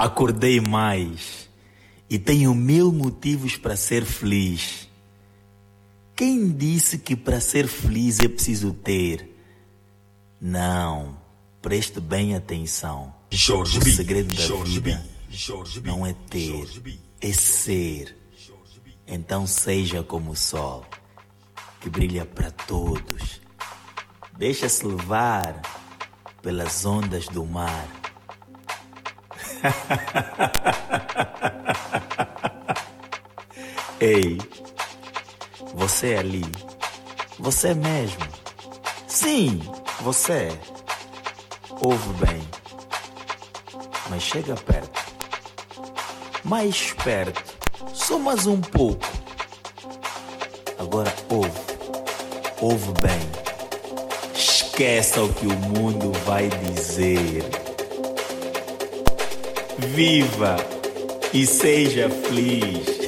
Acordei mais e tenho mil motivos para ser feliz. Quem disse que para ser feliz é preciso ter? Não, preste bem atenção. Jorge o segredo da Jorge vida. Jorge não é ter, é ser. Então seja como o sol, que brilha para todos. Deixa-se levar pelas ondas do mar. Ei, você ali, você mesmo. Sim, você. Ouve bem, mas chega perto. Mais perto, só mais um pouco. Agora ouve, ouve bem. Esqueça o que o mundo vai dizer. Viva e seja feliz.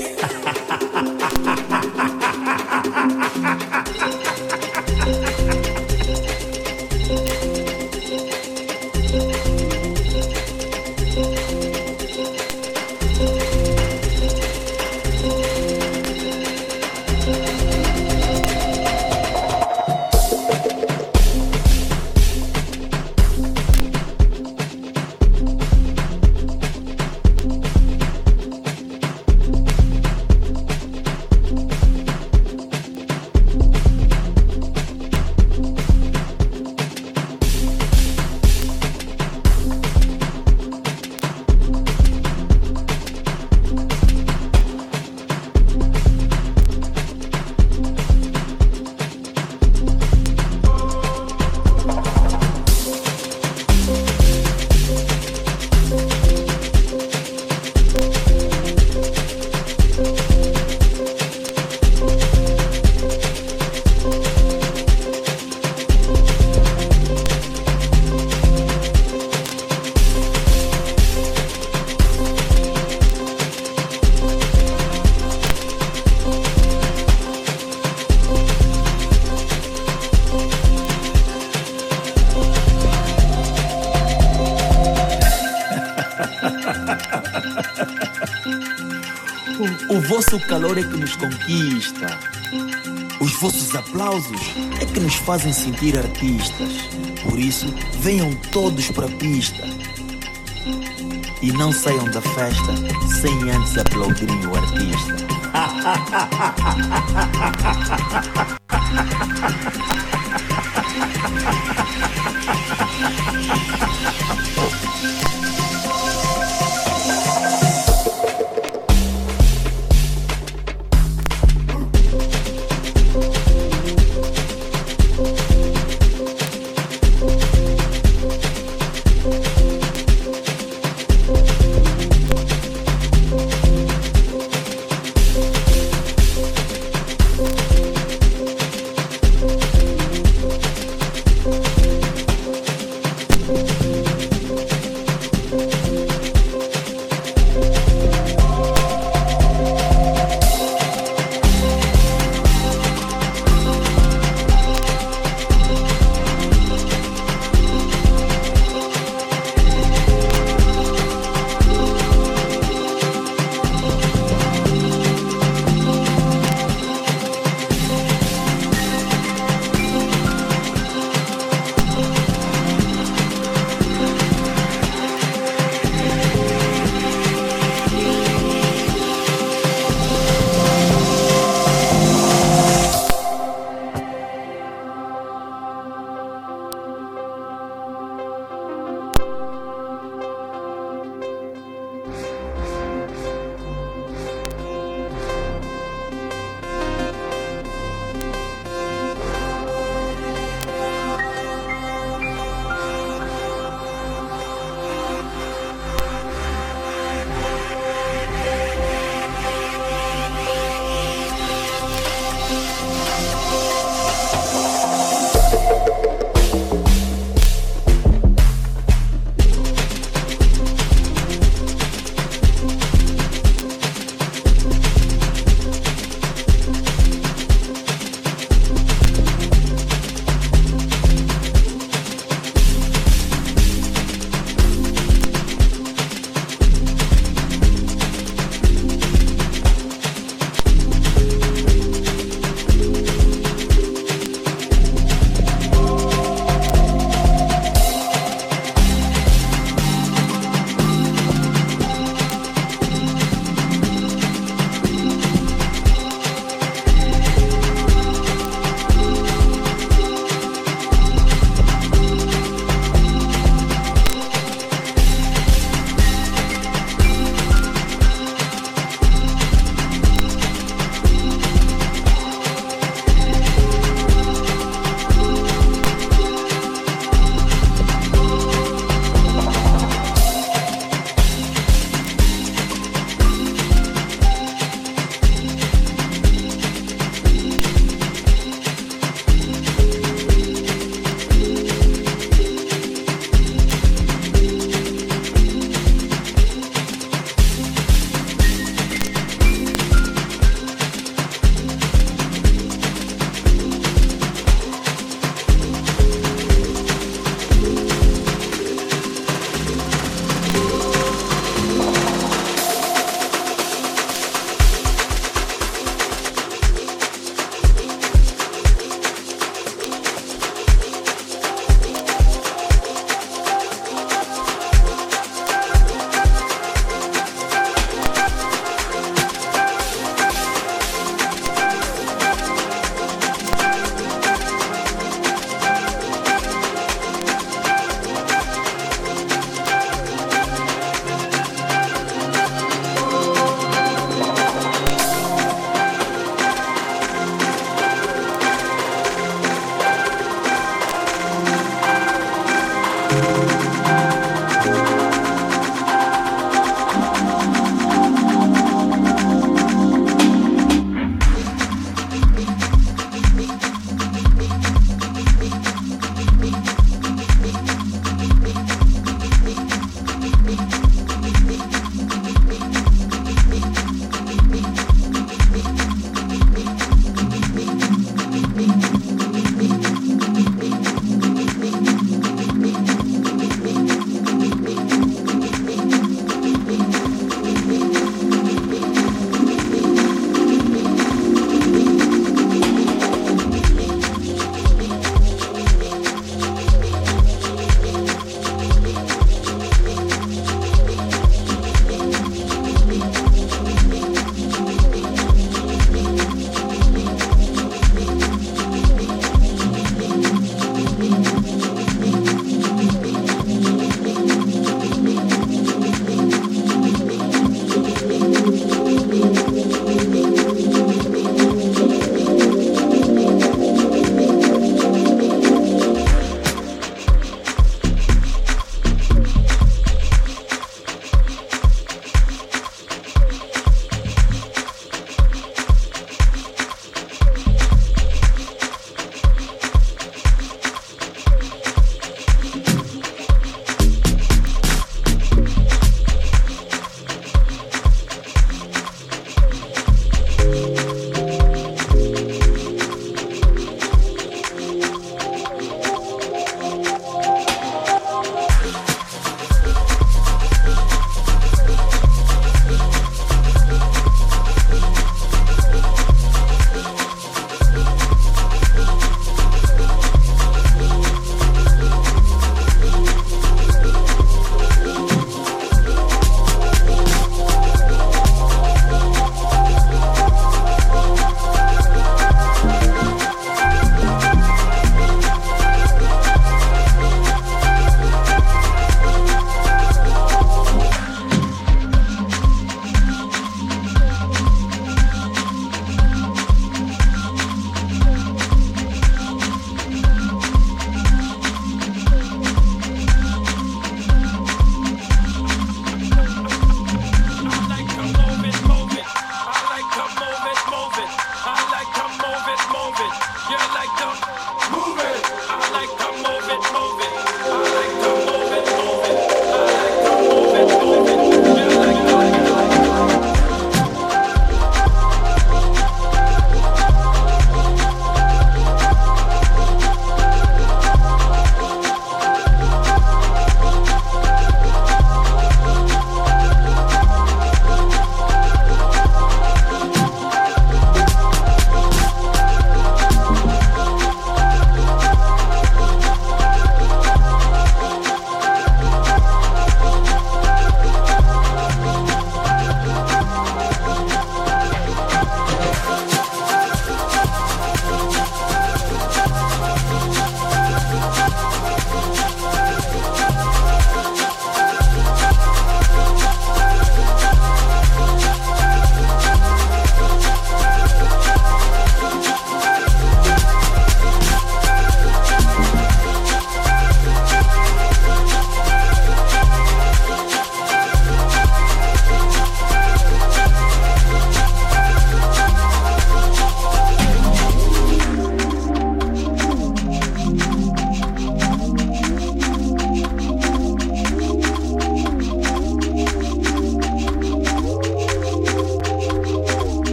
Vosso calor é que nos conquista. Os vossos aplausos é que nos fazem sentir artistas. Por isso, venham todos para a pista. E não saiam da festa sem antes aplaudirem o artista.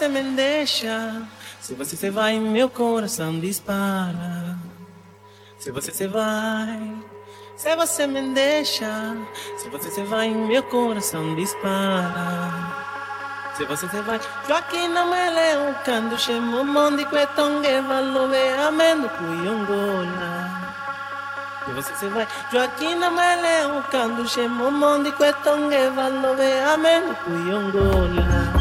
você me deixa, se você se vai, meu coração dispara. Se você se vai, se você me deixa, se você se vai, meu coração dispara. Se você se vai, Joaquim não me leu, quando chamo mundo que tongue, valove, amendo, cuyongola. Se você se vai, Joaquim não me leu, quando chamo mundo que tongue, valove, amendo, cuyongola.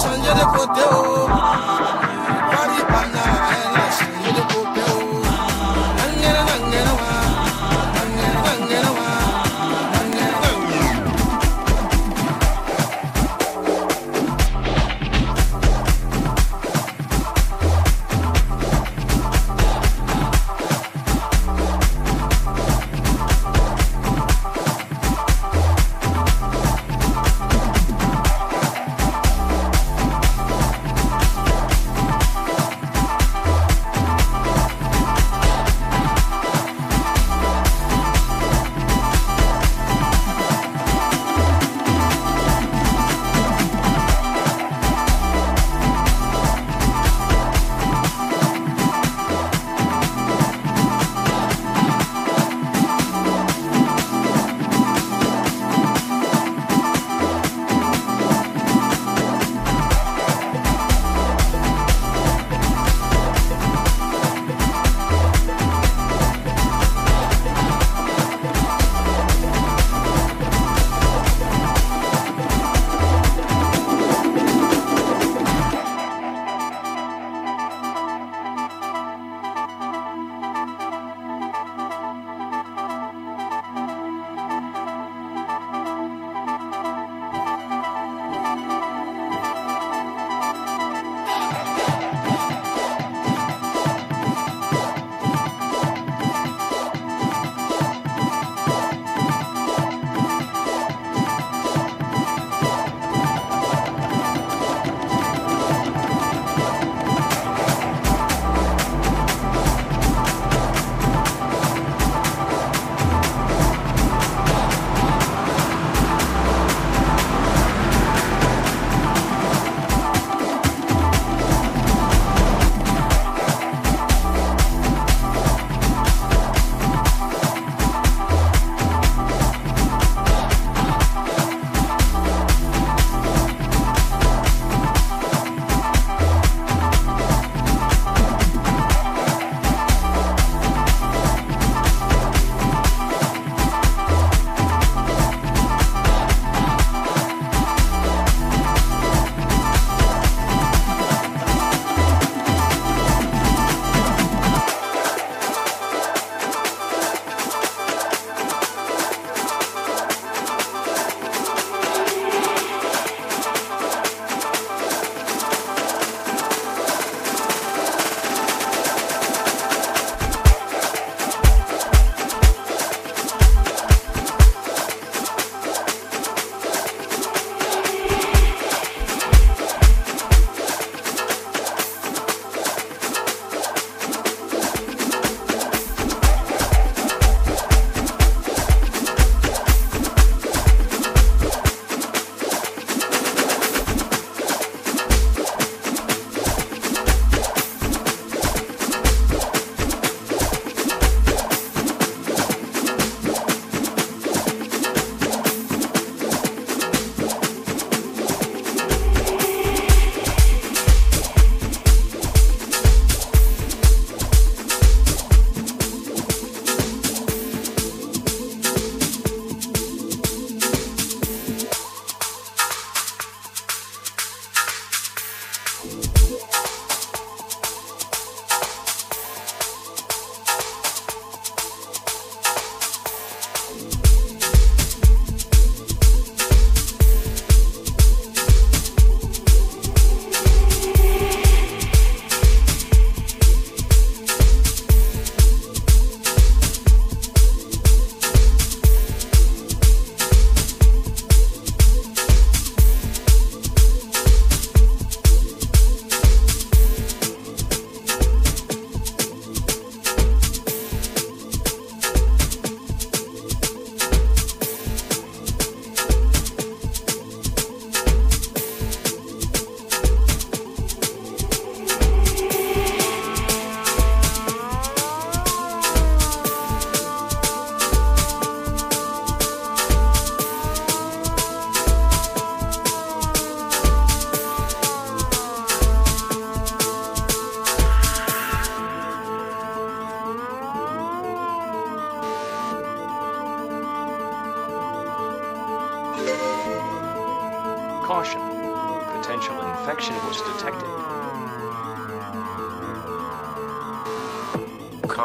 change de côté, oh.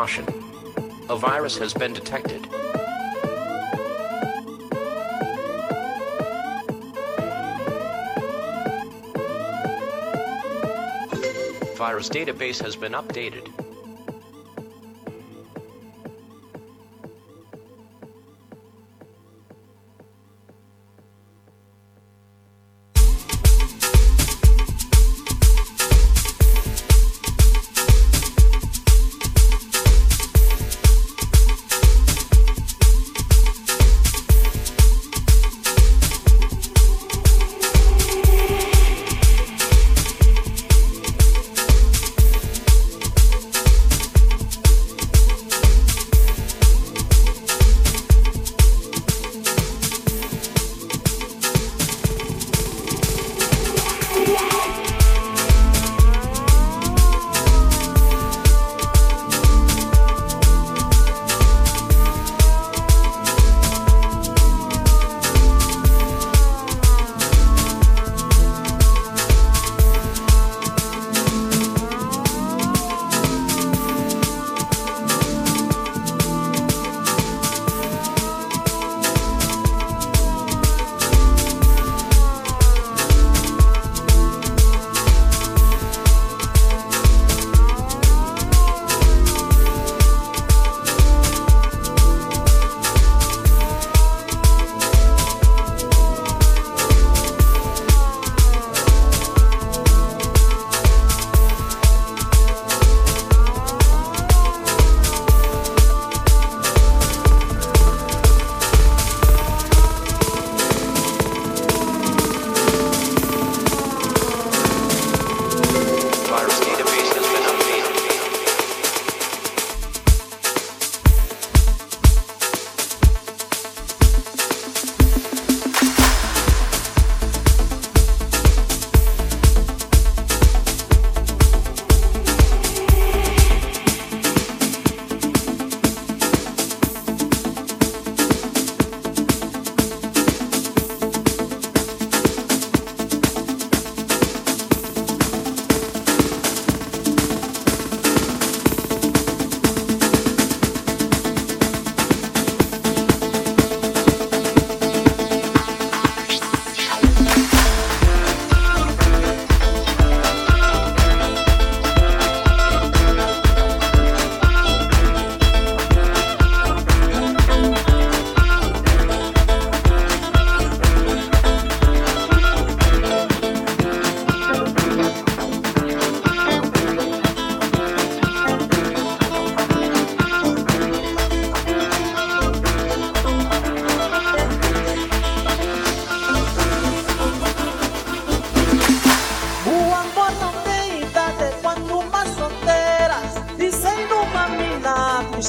Caution. A virus has been detected. Virus database has been updated.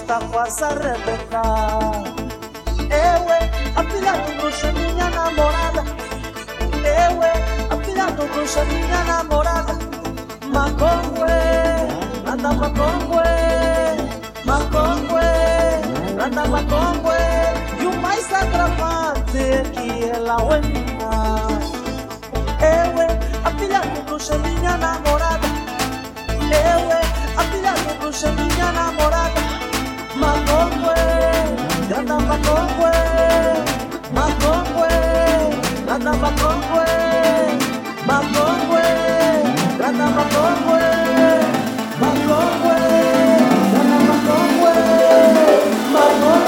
está quase a arrebentar. Eu eh, é a filha do bruxo, minha namorada. Eu eh, é a filha do bruxo, minha namorada. Macongwe, é? anda macongue. É? Macongwe, é? anda macongwe. E o mais agravante é que ela é minha. Eu eh, é a filha do bruxo, minha namorada. Eu é a filha do bruxo, minha namorada. makombwe dada makombwe makombwe dada makombwe makombwe dada makombwe makombwe dada makombwe makombwe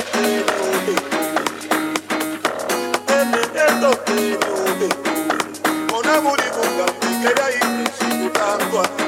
Thank you.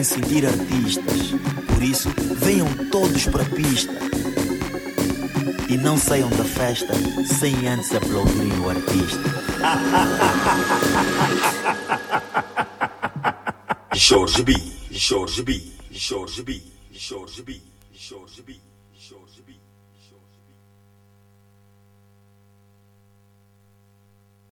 fazem sentir artistas. Por isso, venham todos para a pista. E não saiam da festa sem antes aplaudirem o artista. Jorge B, Jorge B, Jorge B, Jorge B, Jorge B, Jorge B.